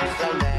I'm so late.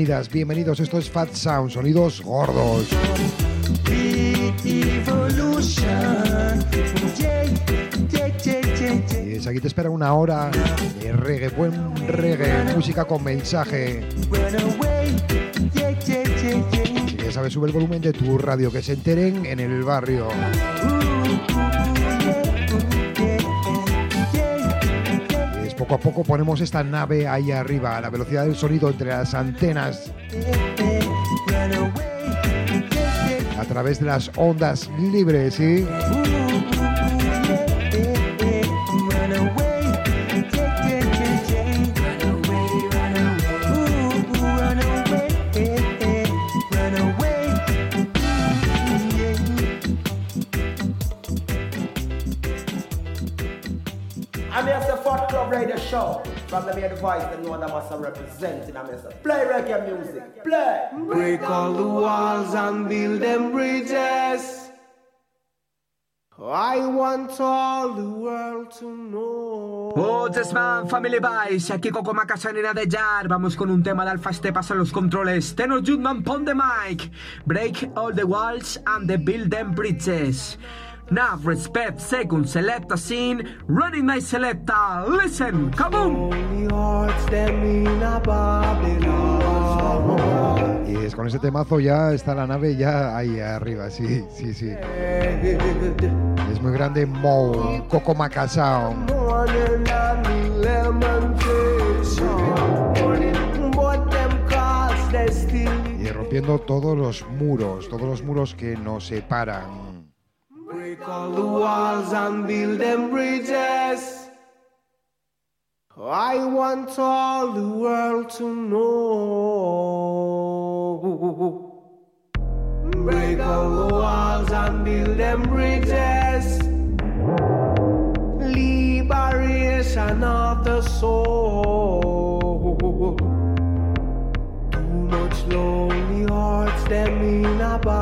Bienvenidas, bienvenidos. Esto es Fat Sound, sonidos gordos. Y es, aquí te espera una hora de reggae, buen reggae, música con mensaje. Si ya sabes, sube el volumen de tu radio, que se enteren en el barrio. Poco a poco ponemos esta nave ahí arriba, a la velocidad del sonido entre las antenas. A través de las ondas libres, ¿sí? From the main voice, the know that must representing. I mean, play reggae music, play. Break all the walls and build them bridges. I want all the world to know. What's man, Family Vice, aquí Coco Macasanina de Jar. Vamos con un tema de Alfa Estepas a los controles. Tenor Judman, pon the mic. Break all the walls and the build them bridges. Nav respect second selecta scene. Running my selecta. Listen, kaboom. Y es con ese temazo ya está la nave ya ahí arriba, sí, sí, sí. Es muy grande Mo, Coco Macasao. Y rompiendo todos los muros, todos los muros que nos separan Break all the walls and build them bridges. I want all the world to know. Break all the walls and build them bridges. Liberation of the soul. Too much lonely hearts, them in a.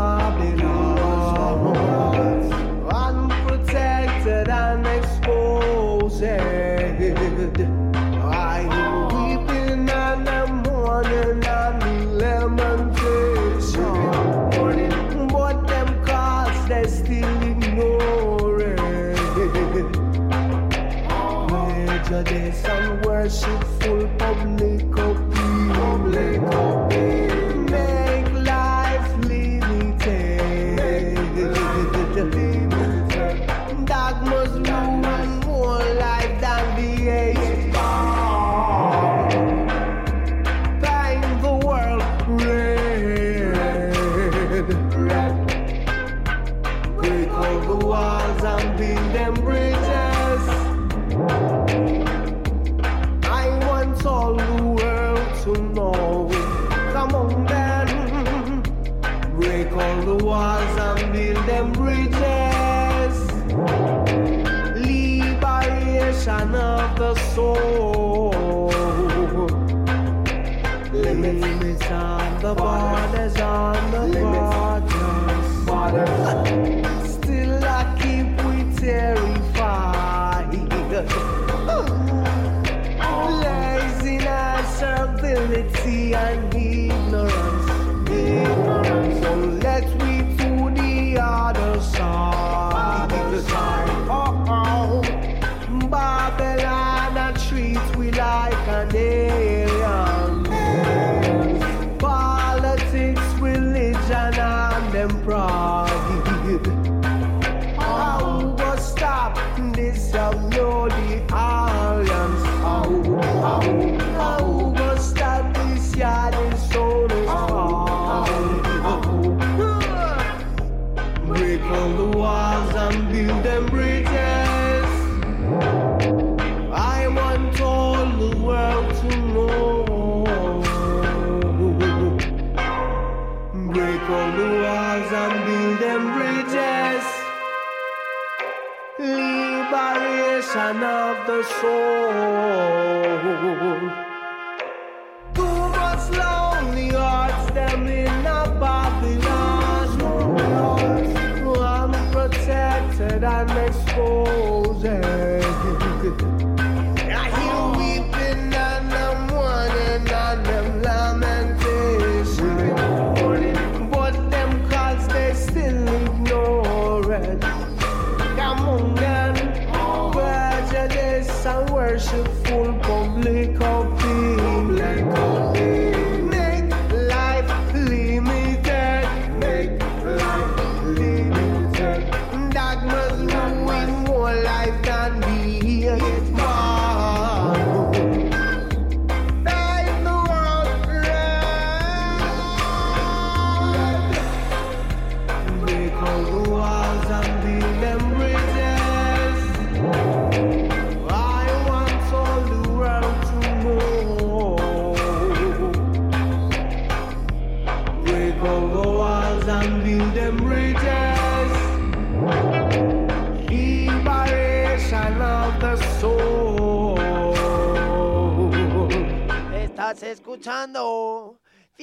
soul.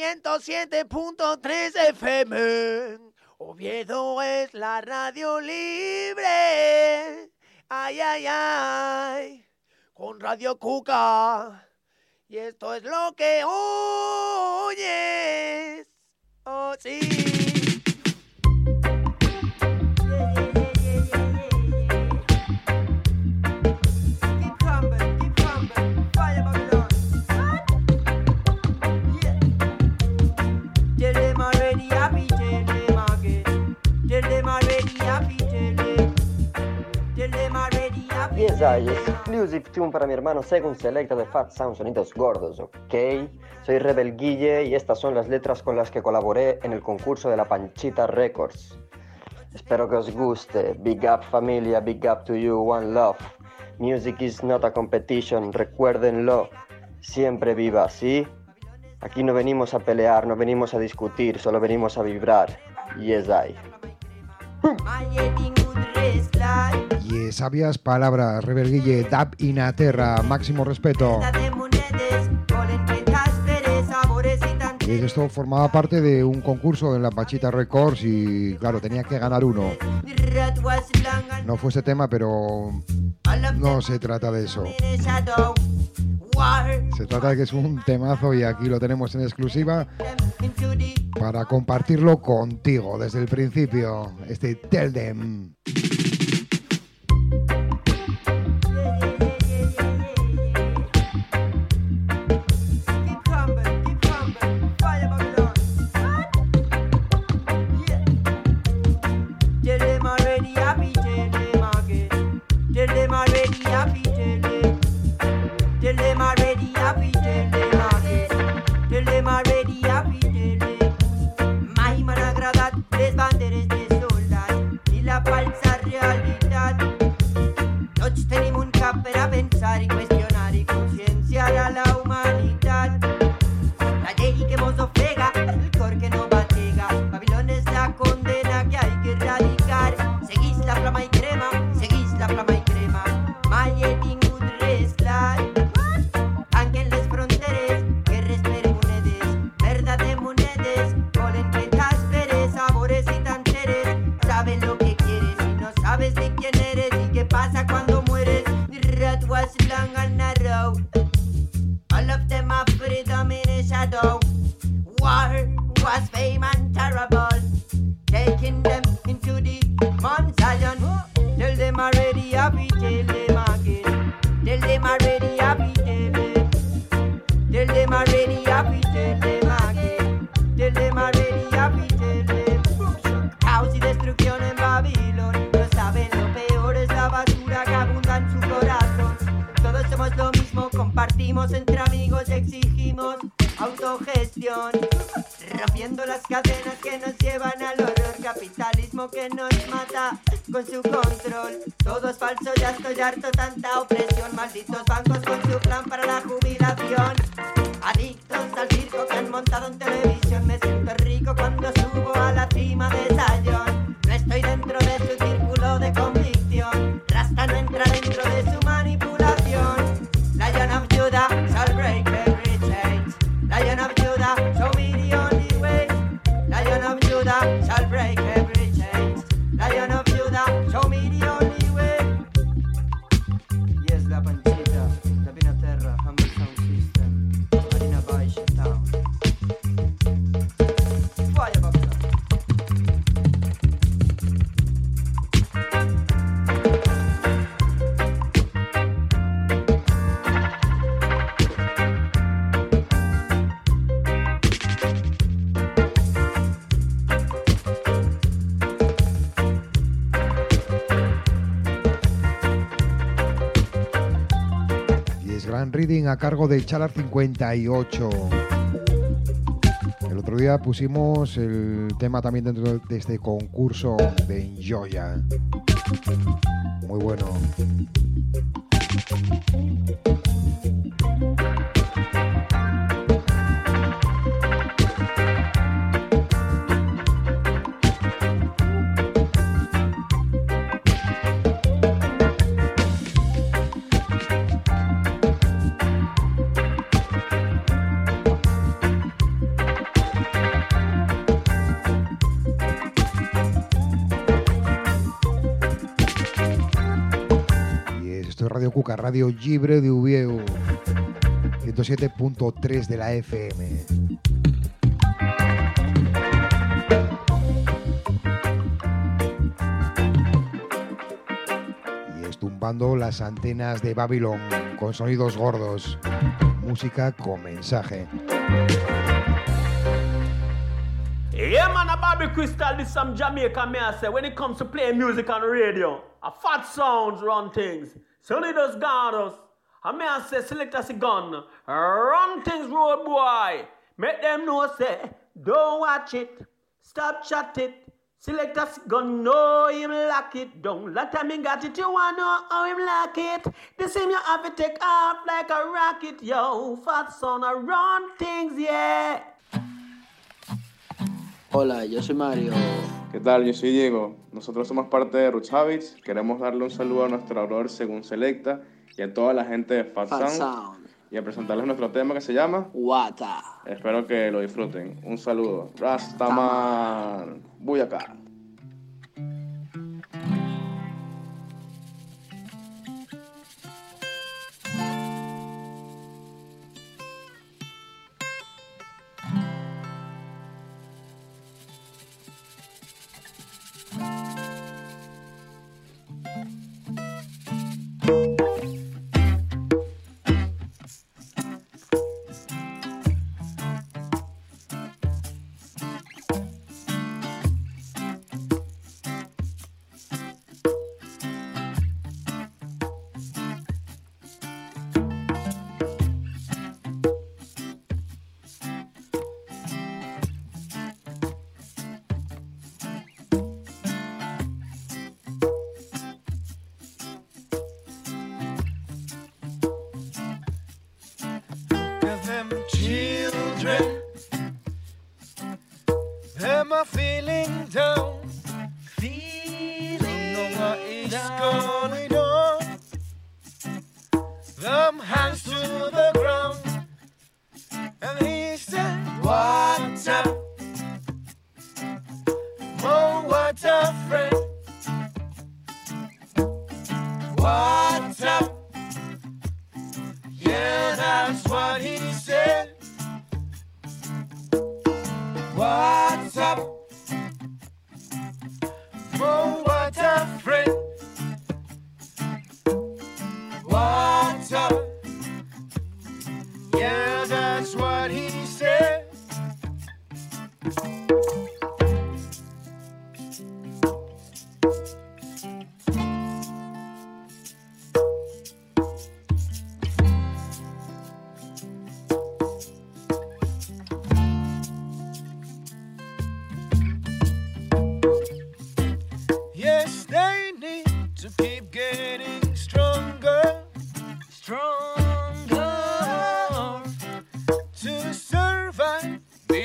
107.3 FM. Oviedo es la radio libre. Ay, ay, ay. Con Radio Cuca. Y esto es lo que oyes. Oh, sí. Hay? Exclusive tune para mi hermano según Selecta de Fat Sound Sonidos Gordos, ¿ok? Soy Rebel Guille y estas son las letras con las que colaboré en el concurso de la Panchita Records. Espero que os guste. Big up familia, big up to you, one love. Music is not a competition, recuérdenlo. Siempre viva, ¿sí? Aquí no venimos a pelear, no venimos a discutir, solo venimos a vibrar. Yes, I. Y sabias palabras, Rebel Guille, Dab Inaterra, máximo respeto. Esto formaba parte de un concurso en la Pachita Records y claro, tenía que ganar uno. No fue ese tema, pero no se trata de eso. Se trata de que es un temazo y aquí lo tenemos en exclusiva para compartirlo contigo desde el principio. Este Tell Them. A cargo de Chalar 58. El otro día pusimos el tema también dentro de este concurso de Enjoya. Muy bueno. Radio Libre de Uvieu, 107.3 de la FM. Y estumbando las antenas de Babylon con sonidos gordos, música con mensaje. Yeah, man, a Bobby Crystal, this some Jamaica, me I say, when it comes to playing music on the radio, a fat sounds run things. Sonidos Gardos. I may I say, select us a gun. Run things, road boy. Make them know, say, don't watch it. Stop chat it. Select us gun, know him lock it down. Last time he got it, you wanna know how him lock it. The same you have to take off like a rocket, yo. Fat son, I run things, yeah. Hola, yo soy Mario. ¿Qué tal? Yo soy Diego. Nosotros somos parte de Roots Habits. Queremos darle un saludo a nuestro brother según Selecta y a toda la gente de Fat, Fat Sound, Sound. y a presentarles nuestro tema que se llama Wata. Espero que lo disfruten. Un saludo. Rastaman. Voy acá.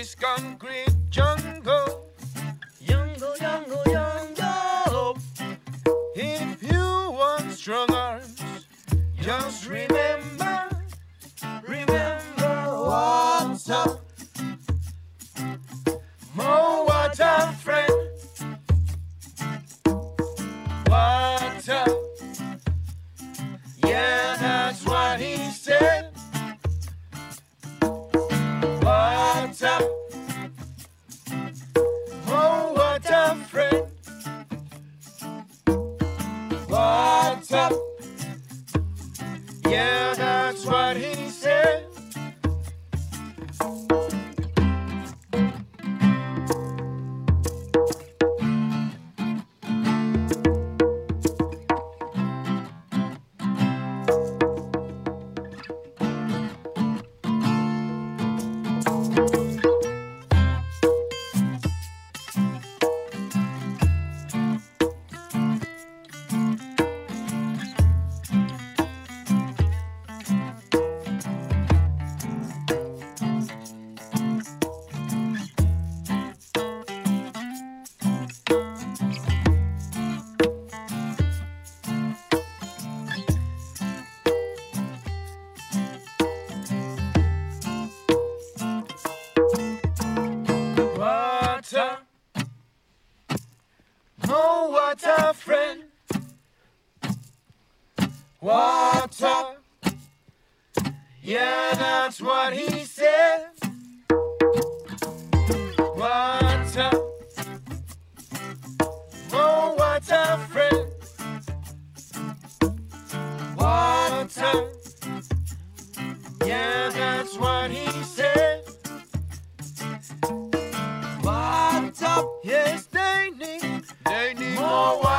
This concrete jungle. Jungle, jungle, jungle. If you want strong arms, just remember, remember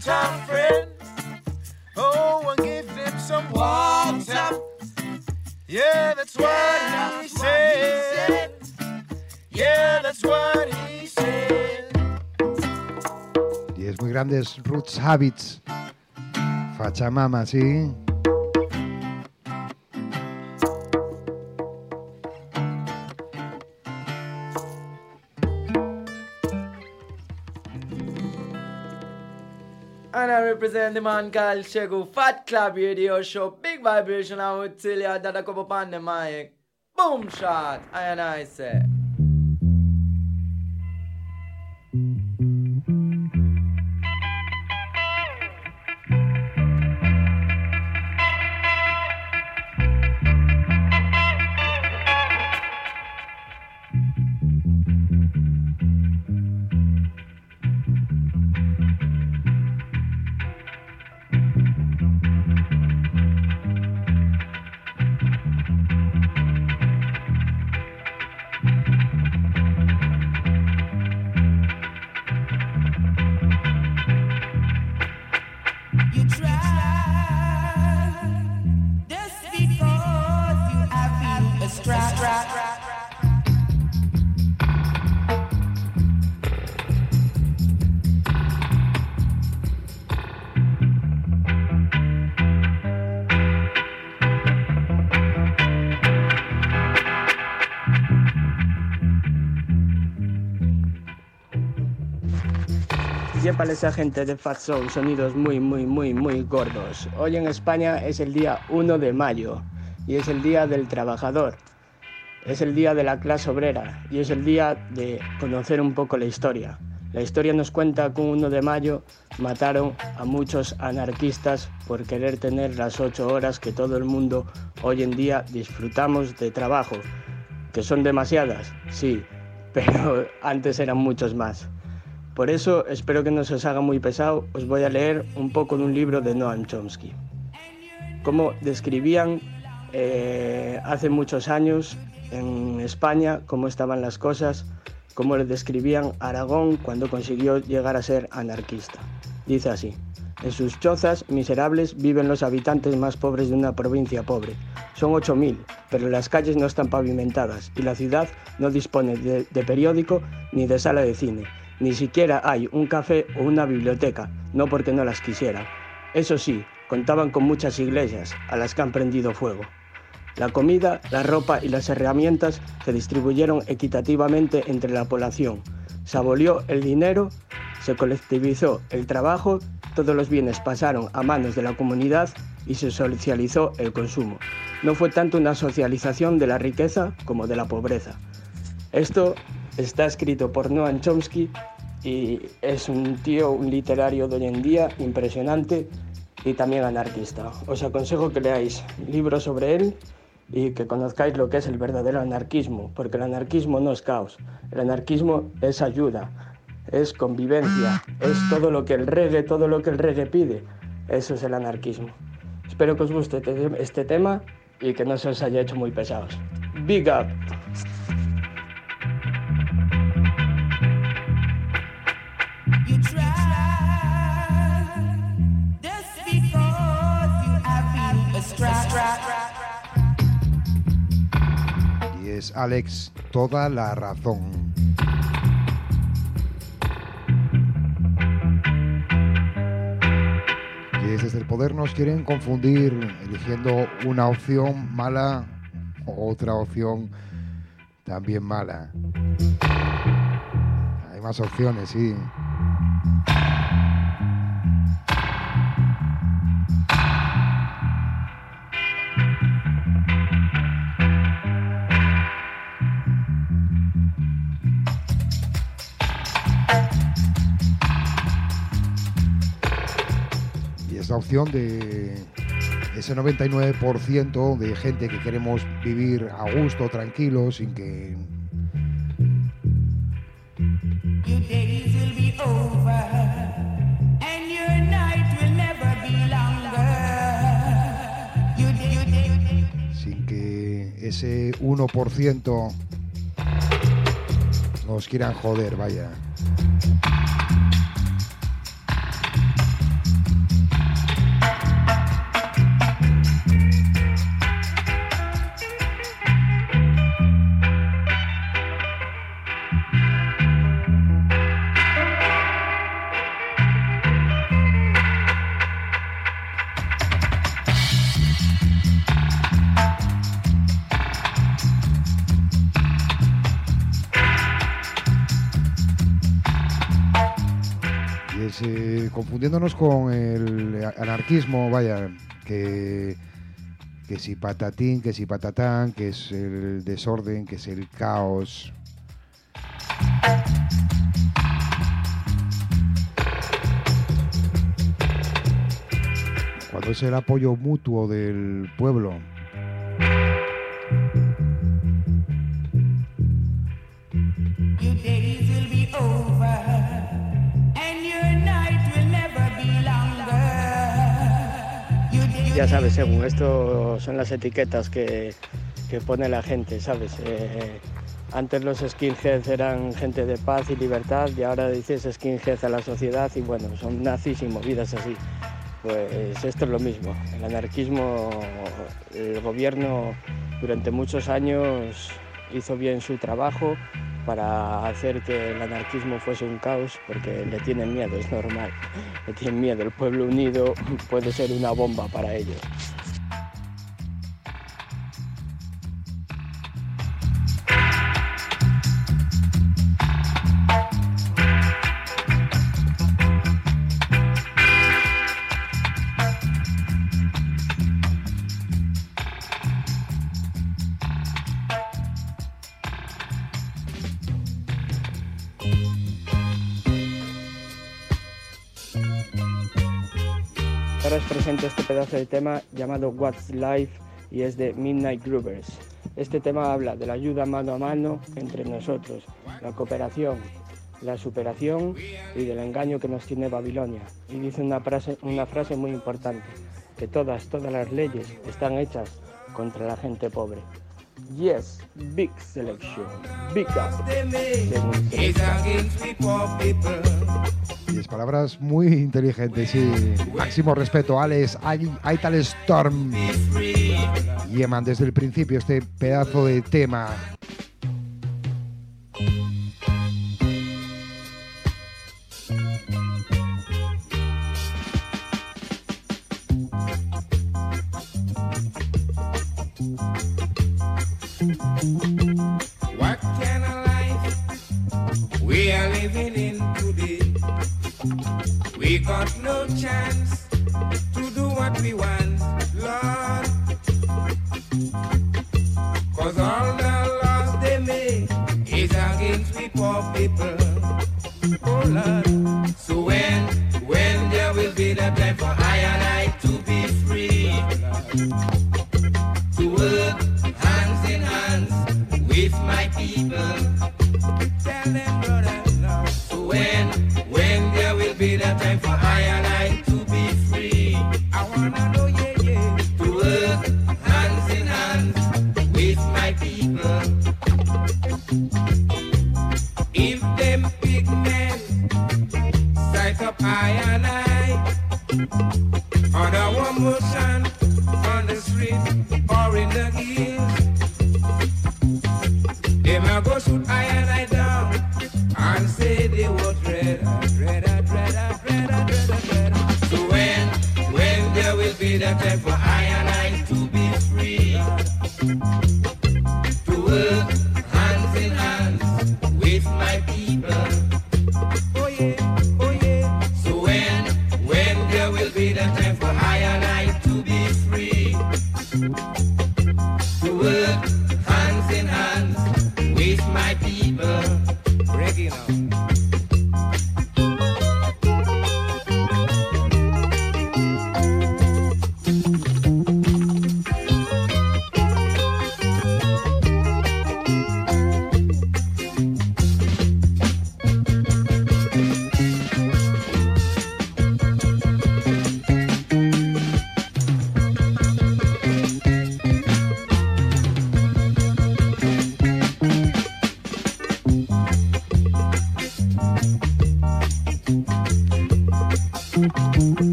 part-time. Oh, and give him some water. Yeah, that's what, yeah, he, that's said. what he said. Yeah, that's what he said. Y es muy grande, es Roots Habits. Fachamama, sí. Represent the man called Shegu Fat Club Radio Show. Big vibration, I would tell you that I come up on the mic. Boom shot, and I say. Esa gente de Fat Soul, sonidos muy, muy, muy, muy gordos. Hoy en España es el día 1 de mayo y es el día del trabajador. Es el día de la clase obrera y es el día de conocer un poco la historia. La historia nos cuenta que un 1 de mayo mataron a muchos anarquistas por querer tener las 8 horas que todo el mundo hoy en día disfrutamos de trabajo. Que son demasiadas, sí, pero antes eran muchos más. Por eso, espero que no se os haga muy pesado, os voy a leer un poco de un libro de Noam Chomsky. Cómo describían eh, hace muchos años en España cómo estaban las cosas, cómo le describían Aragón cuando consiguió llegar a ser anarquista. Dice así, en sus chozas miserables viven los habitantes más pobres de una provincia pobre. Son 8.000, pero las calles no están pavimentadas y la ciudad no dispone de, de periódico ni de sala de cine ni siquiera hay un café o una biblioteca, no porque no las quisieran. Eso sí, contaban con muchas iglesias, a las que han prendido fuego. La comida, la ropa y las herramientas se distribuyeron equitativamente entre la población. Se abolió el dinero, se colectivizó el trabajo, todos los bienes pasaron a manos de la comunidad y se socializó el consumo. No fue tanto una socialización de la riqueza como de la pobreza. Esto está escrito por Noam Chomsky y es un tío, un literario de hoy en día impresionante y también anarquista. Os aconsejo que leáis libros sobre él y que conozcáis lo que es el verdadero anarquismo, porque el anarquismo no es caos, el anarquismo es ayuda, es convivencia, es todo lo que el reggae, todo lo que el reggae pide, eso es el anarquismo. Espero que os guste este, tema y que no se os haya hecho muy pesados. Big up! Alex toda la razón. Y es desde el poder nos quieren confundir eligiendo una opción mala o otra opción también mala. Hay más opciones, sí. De ese 99% de gente que queremos vivir a gusto, tranquilo, sin que sin que ese 1% nos quieran joder, vaya. Con el anarquismo, vaya, que, que si patatín, que si patatán, que es el desorden, que es el caos. Cuando es el apoyo mutuo del pueblo. Ya sabes, según esto son las etiquetas que, que pone la gente, ¿sabes? Eh, antes los skinheads eran gente de paz y libertad y ahora dices skinhead a la sociedad y bueno, son nazis y movidas así. Pues esto es lo mismo. El anarquismo, el gobierno durante muchos años hizo bien su trabajo para hacer que el anarquismo fuese un caos porque le tienen miedo, es normal. Le tienen miedo. El pueblo unido puede ser una bomba para ellos. Pedazo de tema llamado What's Life y es de Midnight Groovers. Este tema habla de la ayuda mano a mano entre nosotros, la cooperación, la superación y del engaño que nos tiene Babilonia. Y dice una frase, una frase muy importante, que todas, todas las leyes están hechas contra la gente pobre. Yes, big selection, big up. Y palabras muy inteligentes, sí. Máximo respeto, Alex, Ai- Aital Storm. Yeman, desde el principio, este pedazo de tema. Living in today? We got no chance to do what we want, Lord. Cause all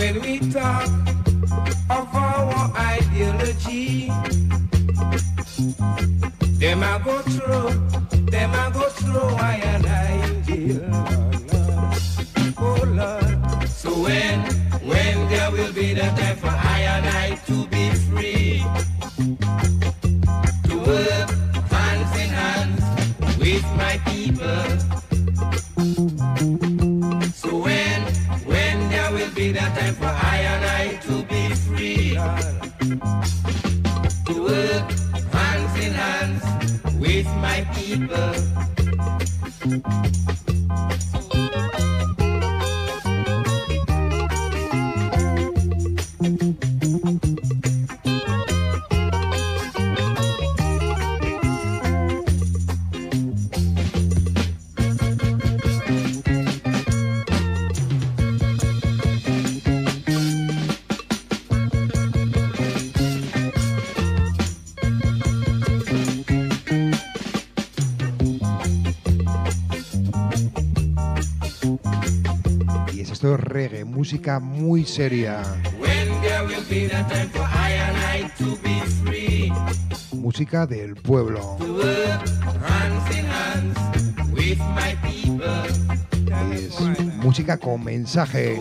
when we talk of our ideology, them a go through, them a go through I and I to be free. Música del pueblo. Es música con mensaje.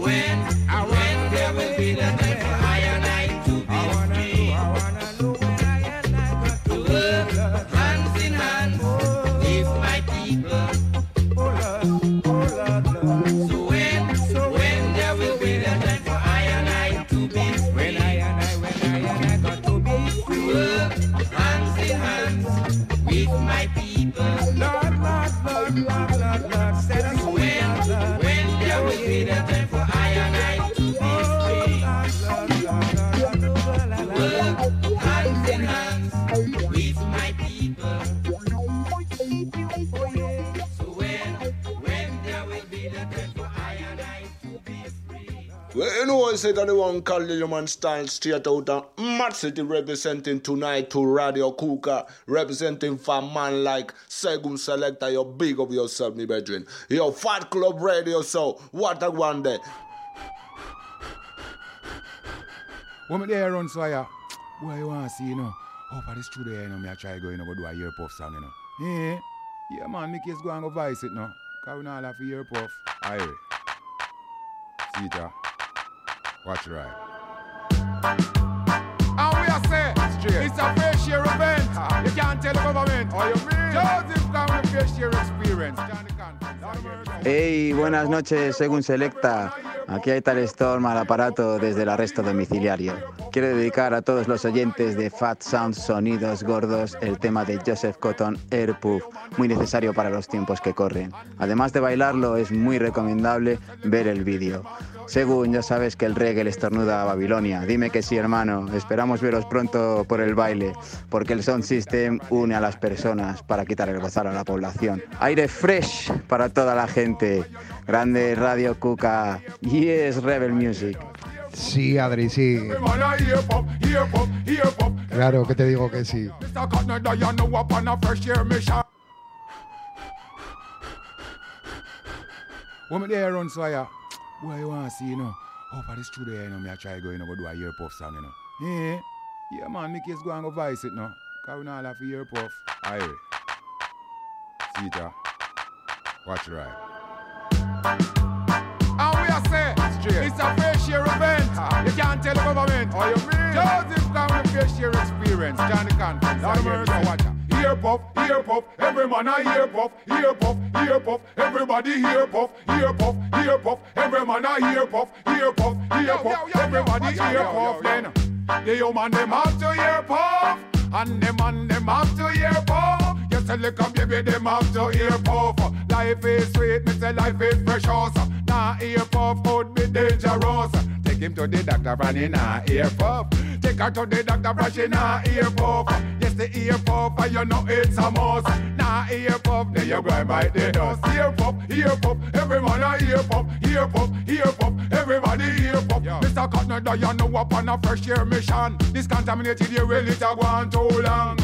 You know, I said that the one called Lil Man Style straight out of Mad City representing tonight to Radio Kuka, representing for man like Segum Selector. You big of yourself, me brethren. Yo, Fat Club Radio, so what a one day. When me there so ya, boy you want to see, you know, up at the studio, you know, me I try go, you know, go do a ear puff song, you know. Yeah, yeah man, me case go and go vice it now. Cause we not have a ear puff. Aye. See ya. Watch it right. And we are say, Straight. it's a fair share event. You can't tell the government. Oh, you mean? Joseph come with fair share experience. Hey, buenas noches, según Selecta. Aquí hay tal Storm al aparato desde el arresto domiciliario. Quiero dedicar a todos los oyentes de Fat Sound Sonidos Gordos el tema de Joseph Cotton Air Puff, muy necesario para los tiempos que corren. Además de bailarlo, es muy recomendable ver el vídeo. Según ya sabes que el reggae le estornuda a Babilonia. Dime que sí, hermano. Esperamos veros pronto por el baile, porque el Sound System une a las personas para quitar el gozar a la población. Aire fresh para toda la gente. Grande Radio Cuca. Yes, Rebel Music. Sí, Adri, sí. Claro que te digo que sí. On a fresh air mission. When me there run so ya, boy you want to see, you know, up at the studio, you know, me I try go, you know, go do a ear puff song, you know. Yeah, yeah man, me case go and go vice it now. Cause we not have a ear puff. Aye. See it, ya. Watch right. And we are say, Straight. it's a fair share event. Ah. You can't tell the government. Oh, you mean? Joseph come with fair share experience. Johnny Conference. Lord mercy. Watch out. Ear puff, ear puff, every man a ear puff, ear puff, ear puff, everybody ear puff, ear puff, ear puff, every man a ear puff, ear puff, ear puff, everybody ear puff. Then the human them have to ear puff, and the man them have to ear puff. You say look up baby them have to ear puff. Life is sweet, me say life is precious. Nah ear puff could be dangerous. Take him to the doctor and he nah ear puff. Take her to the doctor and she nah ear puff. The ear puff, and you know it's a must. Nah ear puff, then you go and bite the dust. Ear puff, ear puff, every man a ear puff, ear puff, ear puff, everybody ear puff. Mr. Canada, you know up on a fresh air mission. This contaminated air will it a go on too long.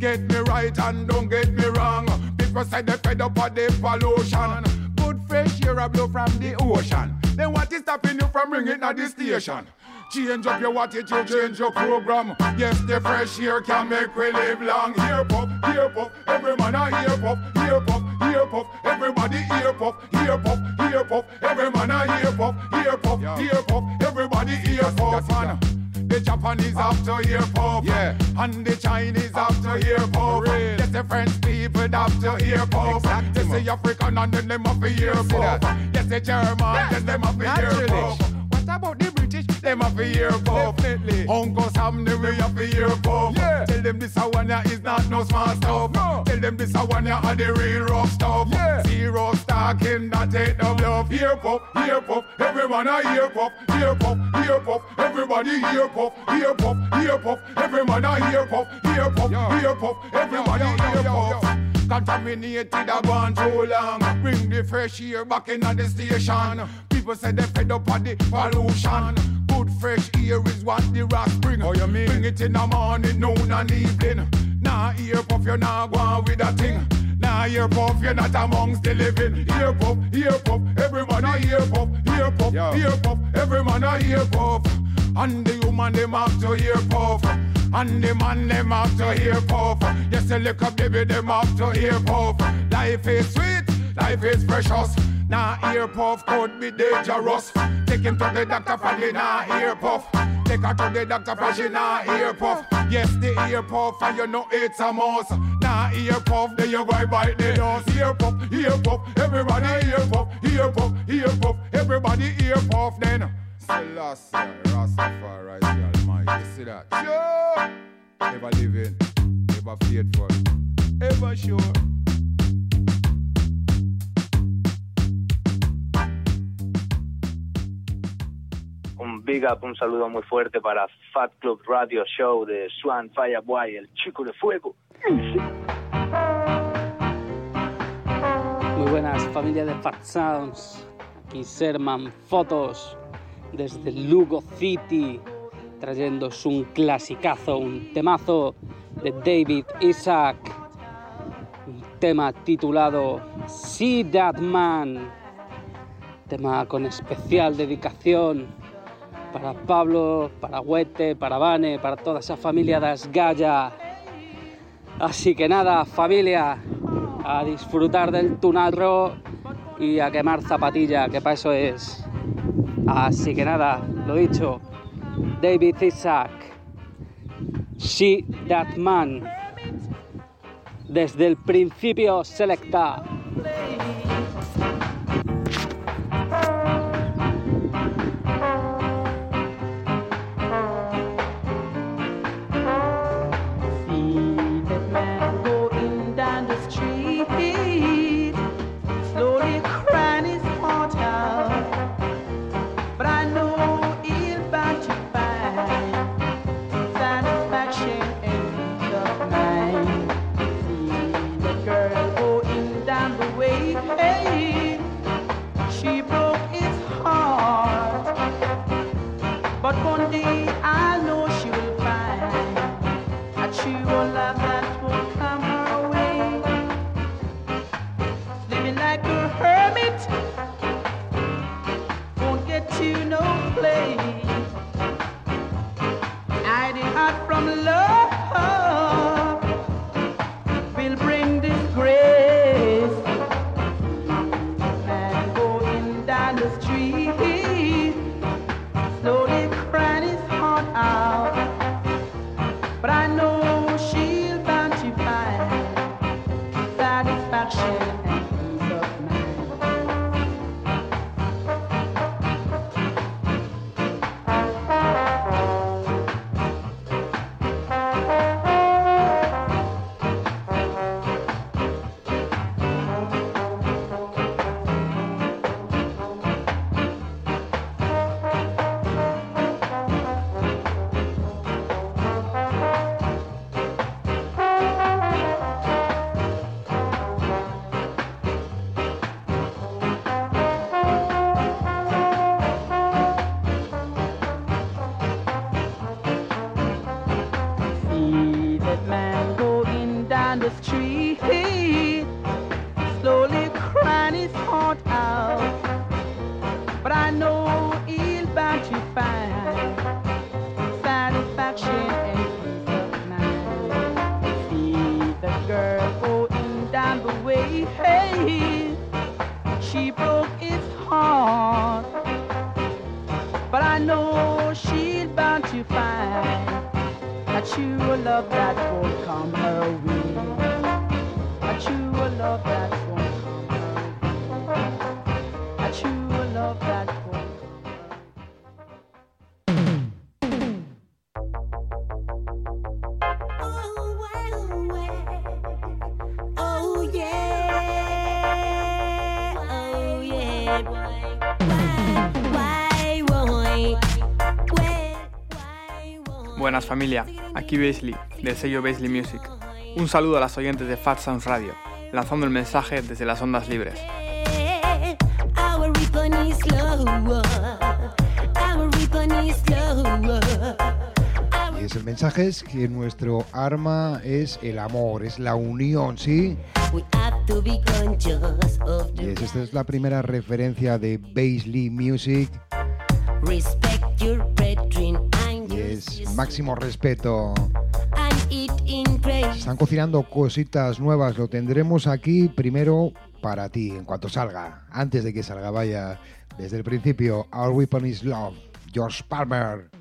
Get me right and don't get me wrong. People say they fed up of the pollution. Good fresh air a blow from the ocean. Then what is stopping you from bringing at the station? Change up your attitude, change your program. Yes, the fresh air can make we live long. Ear puff, ear puff, every man a ear puff, ear puff, ear puff, everybody ear puff, ear puff, ear puff, every man a ear puff, ear puff, ear puff, everybody ear puff. The Japanese have to ear puff, yeah. and the Chinese have to ear puff. Yes, the French people have to ear puff. Exactly, yes, the African and then them have to ear puff. Yes, the German, then them to ear puff. What about the them have a ear puff. Definitely. Uncle Sam, them we have a ear puff. Yeah. Tell them this a is not no small stuff. No. Tell them this a one are the real rough stuff. Yeah. Zero stocking, that ain't no bluff. Ear puff, ear puff, everyone a ear puff, ear puff, ear puff, everybody ear puff, ear puff, ear puff, everyone a ear puff, ear puff, ear puff, everybody ear puff. Contaminated, I gone too long. Bring the fresh air back in the station. People say they fed up on the pollution. Good fresh air is what the rocks bring. Oh, you mean? Bring it in the morning, noon and evening. Nah, ear puff, you're not going with a thing. Nah, ear puff, you're not amongst the living. Ear puff, ear puff, every man a ear puff, ear puff, ear puff, every man a ear puff. And the woman them have to ear puff. And the man them have to ear puff. Yes, the little baby them have to ear puff. Life is sweet, life is precious. Now ear puff could be dangerous. Take him to the doctor for the nah ear puff. Take her to the doctor for she nah ear puff. Yes, the ear puff and you know it's a mouse. Nah ear puff, then you go bite the nose. Ear puff, ear puff, everybody ear puff, ear puff, ear puff, everybody ear puff. Then Selassie, Rastafari, the Almighty. See that? Sure. Ever living, ever faithful, ever sure. Un saludo muy fuerte para Fat Club Radio Show de Swan Fireboy, el chico de fuego. Muy buenas, familia de Fat Sounds. Aquí Serman Fotos desde Lugo City, trayéndos un clasicazo, un temazo de David Isaac, un tema titulado See That Man, tema con especial dedicación para Pablo, para Huete, para Vane, para toda esa familia de Asgaya. Así que nada, familia, a disfrutar del tunarro y a quemar zapatilla, que para eso es. Así que nada, lo dicho, David Isaac, She That Man, desde el principio selecta. His heart. But I know she'll bound to find a true love that won't come her way. A true love that Buenas familia, aquí Beasley, del sello Beasley Music. Un saludo a las oyentes de Fat Sounds Radio, lanzando el mensaje desde las ondas libres. Y es el mensaje es que nuestro arma es el amor, es la unión, ¿sí? Y es- esta es la primera referencia de Baisley Music respect your máximo respeto. Se están cocinando cositas nuevas, lo tendremos aquí primero para ti, en cuanto salga, antes de que salga, vaya, desde el principio, Our Weapon is Love, George Palmer.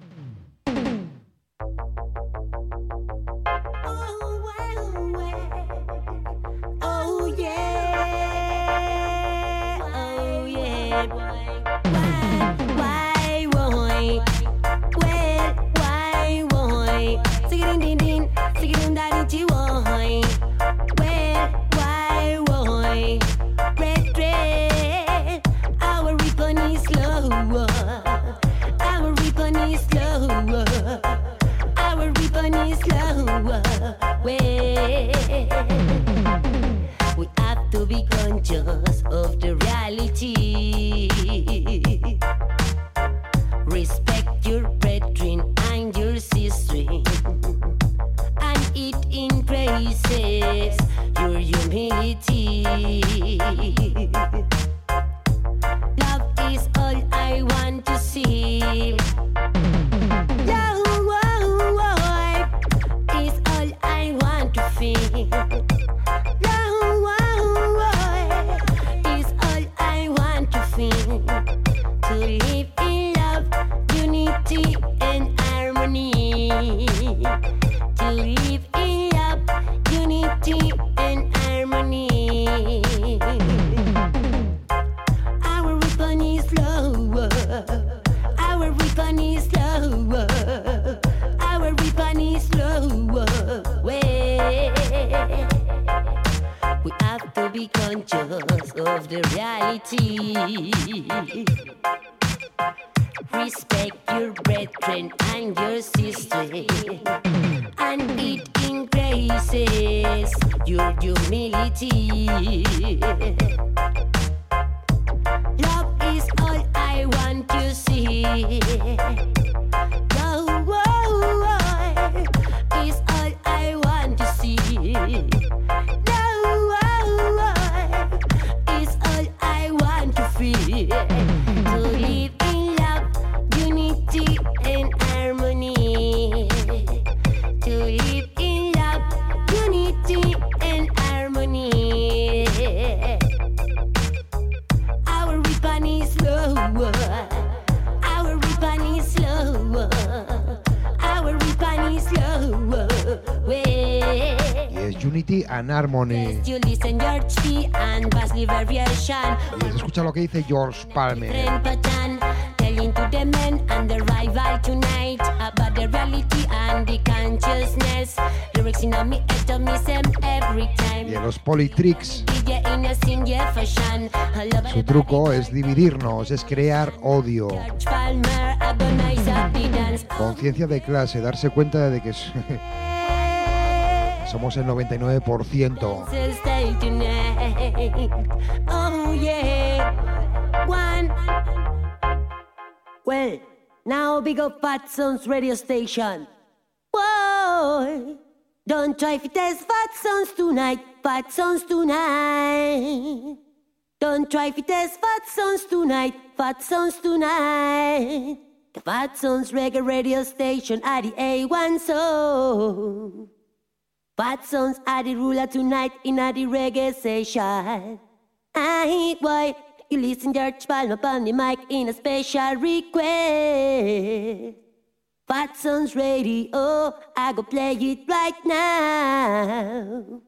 Respect a sing yeah fashion. I love su truco es dividirnos, es crear odio. Palmer. Conciencia de clase, darse cuenta de que somos el 99%. One. Well, now big up Fat Sons radio station. Whoa, don't try to test Fat Sons tonight. Fat Sons tonight. Don't try to test Fat Sons tonight. Fat Sons tonight. The Fat Sons reggae radio station at the A1 so. Fat Sons are the ruler tonight in the reggae session. Aye, boy, you listen George Palmer upon the mic in a special request. Fat Sons radio, I go play it right now.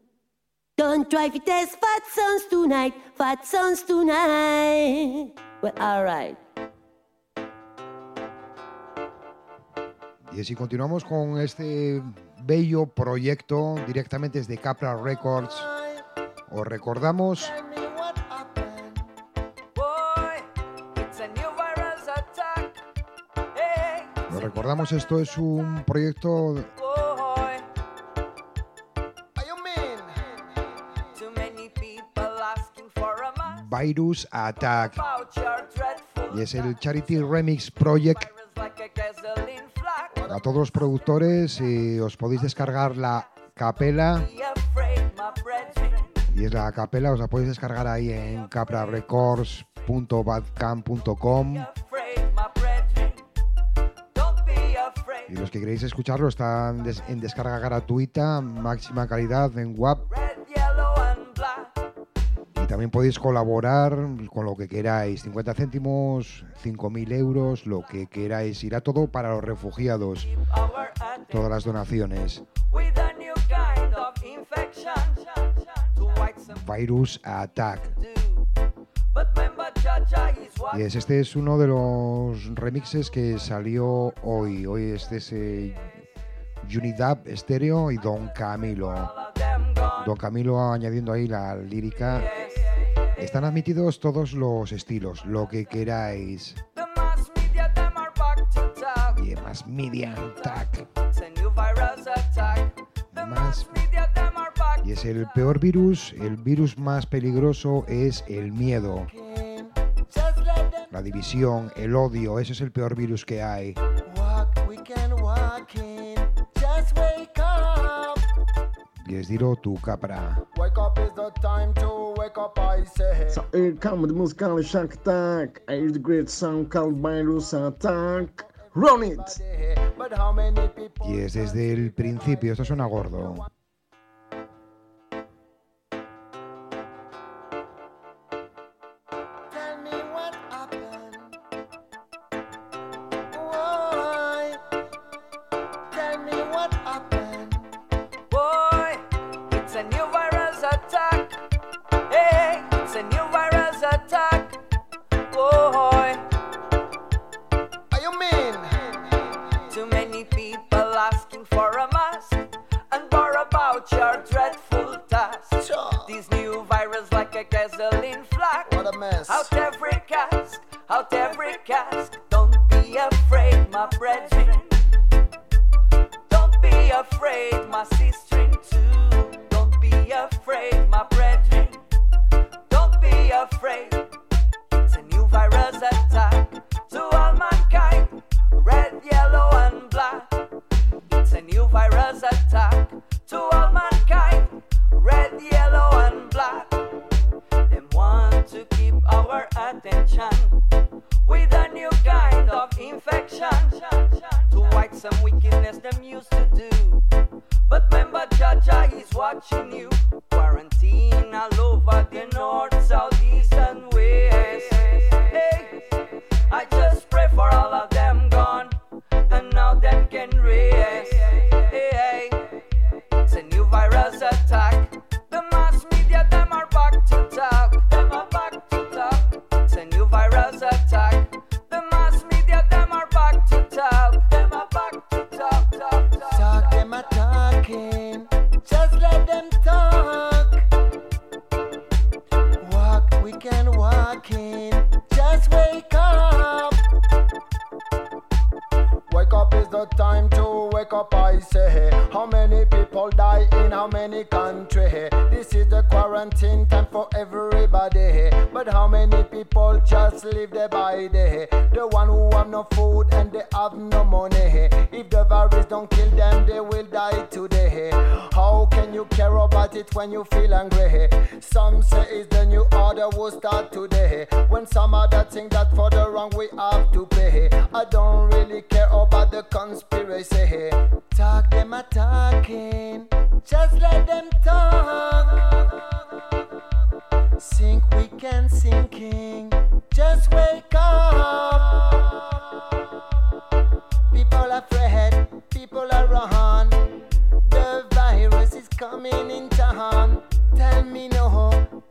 Don't try to test Fat Sons tonight, Fat Sons tonight. Well, alright. Y así continuamos con este bello proyecto directamente desde Capra Records. Os recordamos recordamos, esto es un proyecto Virus Attack. Y es el Charity Remix Project. A todos los productores eh, os podéis descargar la capela. Y es la capela, os la podéis descargar ahí en caprarecords.badcamp.com y los que queréis escucharlo están en descarga gratuita, máxima calidad en WAP y también podéis colaborar con lo que queráis, 50 céntimos, 5.000 euros, lo que queráis, irá todo para los refugiados, todas las donaciones. Virus Attack. Es, este es uno de los remixes que salió hoy. Hoy este es eh, Unidad Stereo y Don Camilo. Don Camilo añadiendo ahí la lírica. Están admitidos todos los estilos, lo que queráis. Y más Media Attack. Más y es el peor virus, el virus más peligroso es el miedo. La división, el odio, ese es el peor virus que hay. Y es Diro tu capra. So here comes the musical Shark Attack. The great song called Virus Attack. Run it! People Y es desde el principio, esto suena gordo. Virus like a gasoline flack. What a mess. Out every cask, out every cask. Don't be afraid, my brethren. Don't be afraid, my sister too.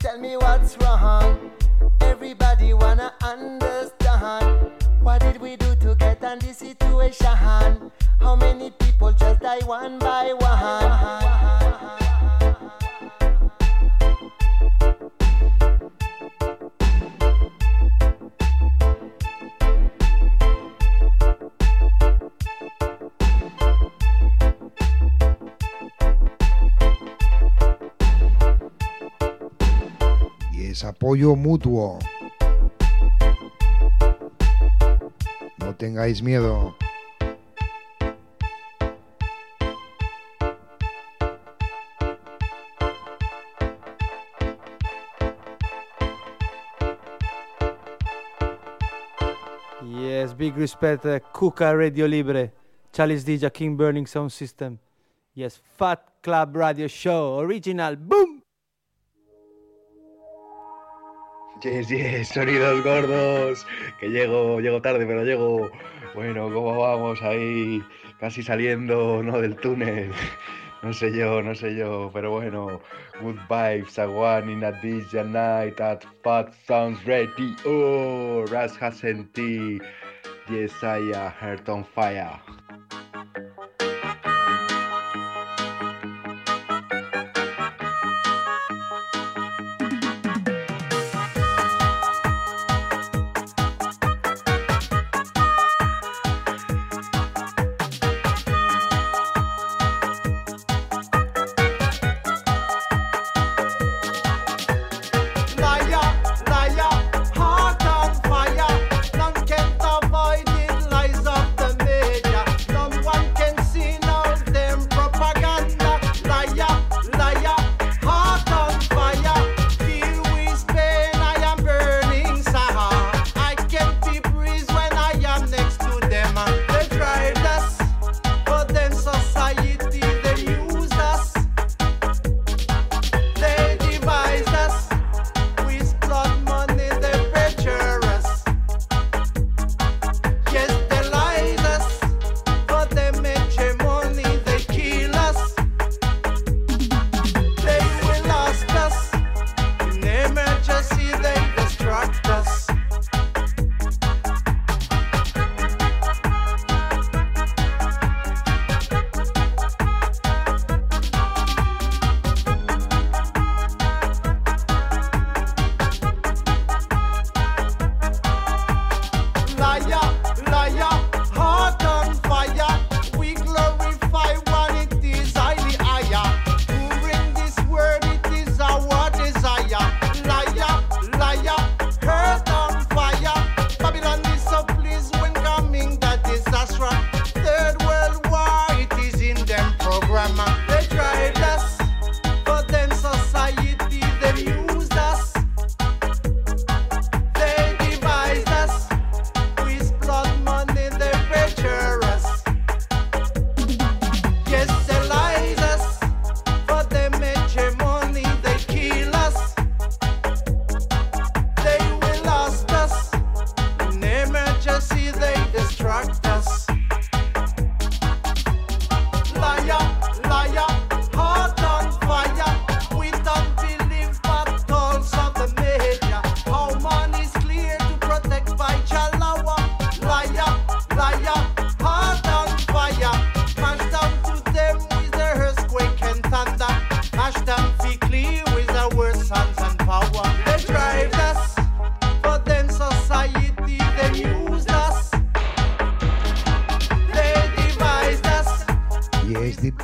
Tell me what's wrong. Everybody wanna understand. What did we do to get in this situation? How many people just die one by one? apoyo mutuo. No tengáis miedo. Yes, big respect, eh, Kuka Radio Libre, Chalice DJ, King Burning Sound System. Yes, Fat Club Radio Show, original, boom! Yes, yes, sonidos gordos. Que llego, llego tarde, pero llego. Bueno, ¿cómo vamos ahí? Casi saliendo, ¿no? Del túnel. No sé yo, no sé yo, pero bueno. Good vibes, a one in a DJ night at Fat Sounds Ready. Oh, Ras Hasenti. Yes, I uh, heart on fire.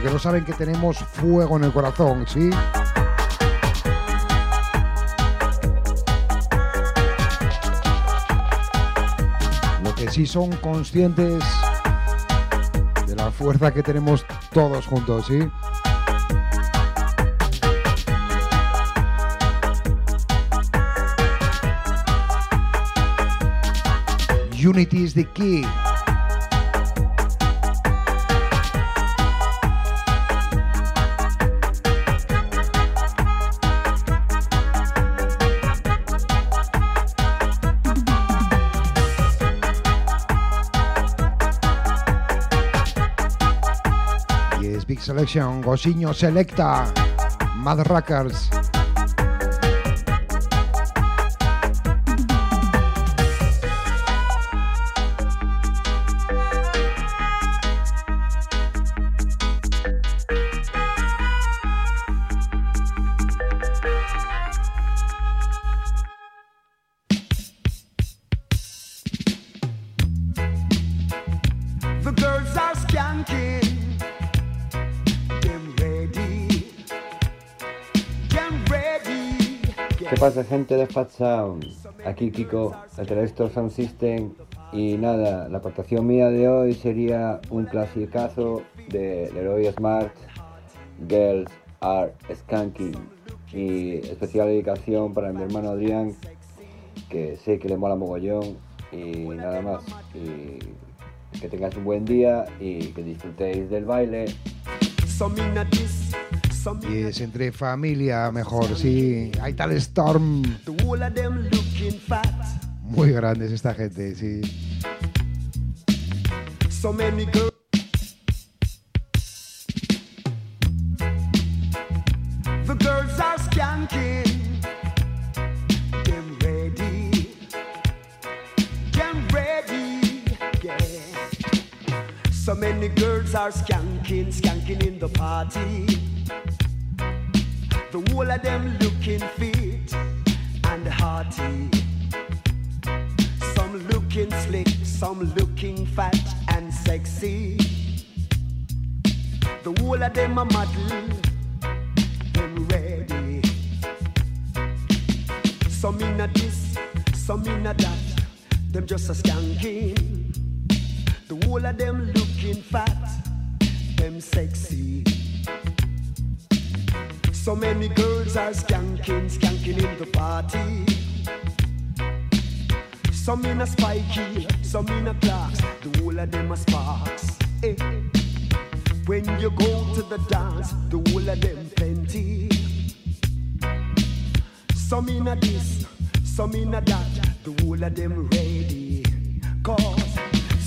que no saben que tenemos fuego en el corazón, ¿sí? Lo que sí son conscientes de la fuerza que tenemos todos juntos, ¿sí? Unity is the key. selección Gosiño Selecta, Mad Rackers. Gente de Fat Sound? Aquí Kiko, el Televisor Sound System y nada, la aportación mía de hoy sería un clasicazo de Leroy Smart, Girls Are Skanking y especial dedicación para mi hermano Adrián que sé que le mola mogollón y nada más y que tengáis un buen día y que disfrutéis del baile. Es entre familia mejor, sí. Hay tal Storm. Muy grandes esta gente, sí. So many girls. Are skanking, skanking in the party. The whole of them looking fit and hearty. Some looking slick, some looking fat and sexy. The whole of them a model, them ready. Some in a this, some in a that, them just a skanking. The whole of them looking fat, them sexy. So many girls are skanking, skanking in the party. Some in a spiky, some in a clocks. The whole of them are sparks. Eh. When you go to the dance, the whole of them plenty. Some in a this, some in a that. The whole of them ready. Cause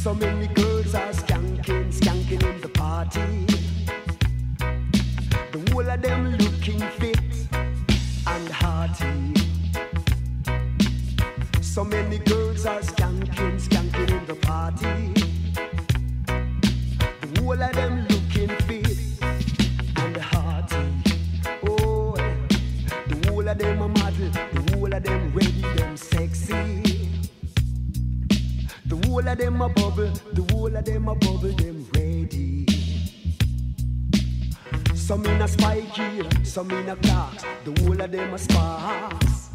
so many girls are skanking, skanking in the party. The whole of them looking fit and hearty. So many girls are skanking, skanking in the party. The whole of them looking fit and hearty. Oh, the whole of them a model, the whole of them ready, them sexy. The whole of them a bubble, the whole of them a bubble, them ready. Some in a spiky, some in a clocks. The whole of them a sparks.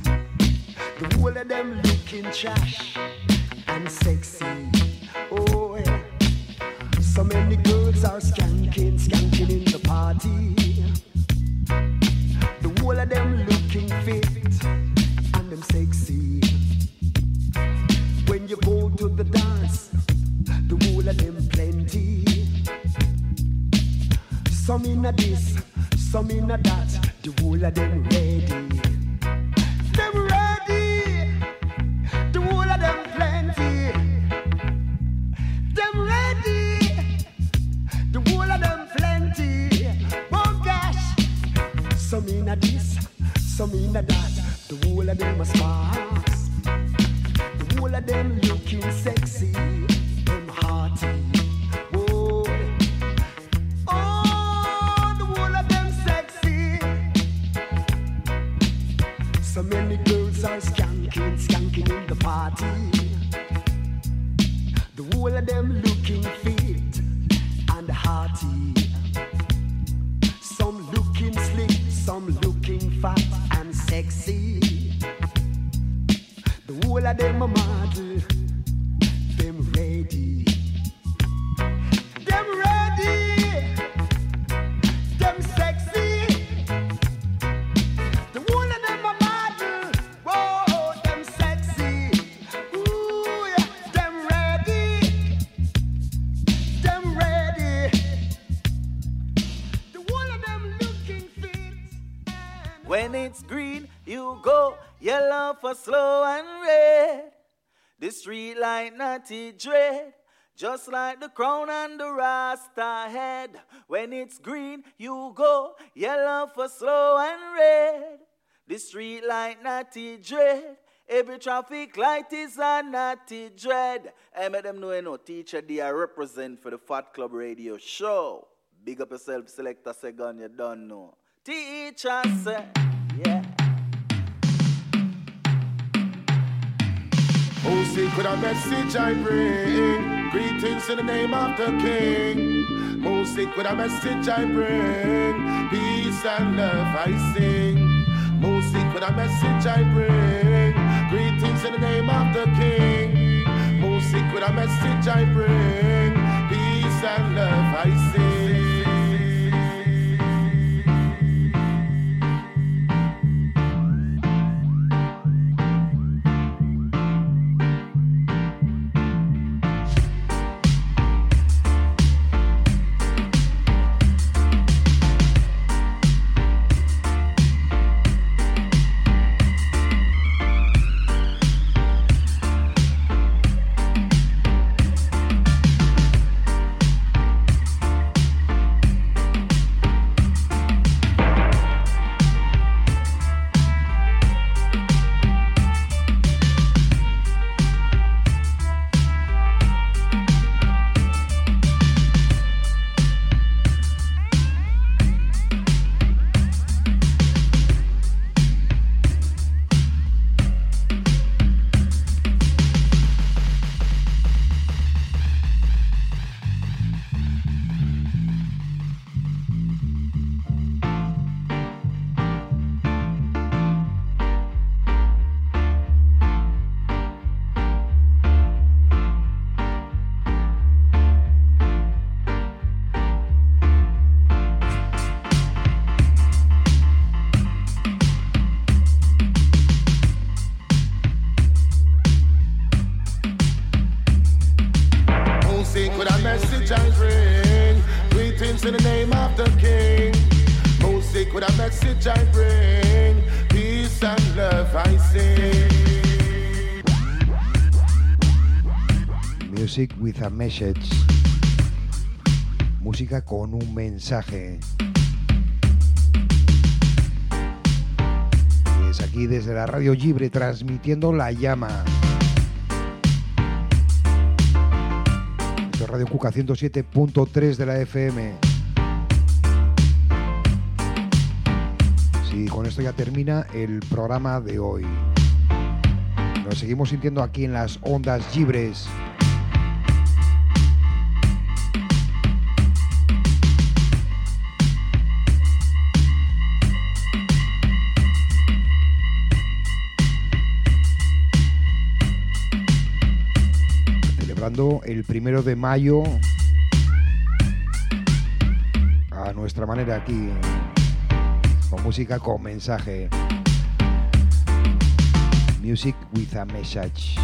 The whole of them looking trash and sexy. Oh yeah. So many girls are skanking, skanking in the party. The whole of them looking fit Some in a this, some in a that. The whole of them ready. When it's green, you go yellow for slow and red. The street light natty dread. Just like the crown and the rasta head. When it's green, you go yellow for slow and red. The street light natty dread. Every traffic light is a natty dread. I make them know you know teacher they represent for the Fat Club Radio Show. Big up yourself, selector second, you don't know. Teacher say, yeah. Oh, secret a message I bring. Greetings in the name of the King. Most secret a message I bring. Peace and love I sing. Music with a message I bring. Greetings in the name of the King. Music with a message I bring. With a message. Música con un mensaje. Y es aquí desde la Radio Libre transmitiendo la llama. Esto es Radio Cuca 107.3 de la FM. Sí, con esto ya termina el programa de hoy. Nos seguimos sintiendo aquí en las ondas libres. El primero de mayo a nuestra manera aquí, con música con mensaje. Music with a message.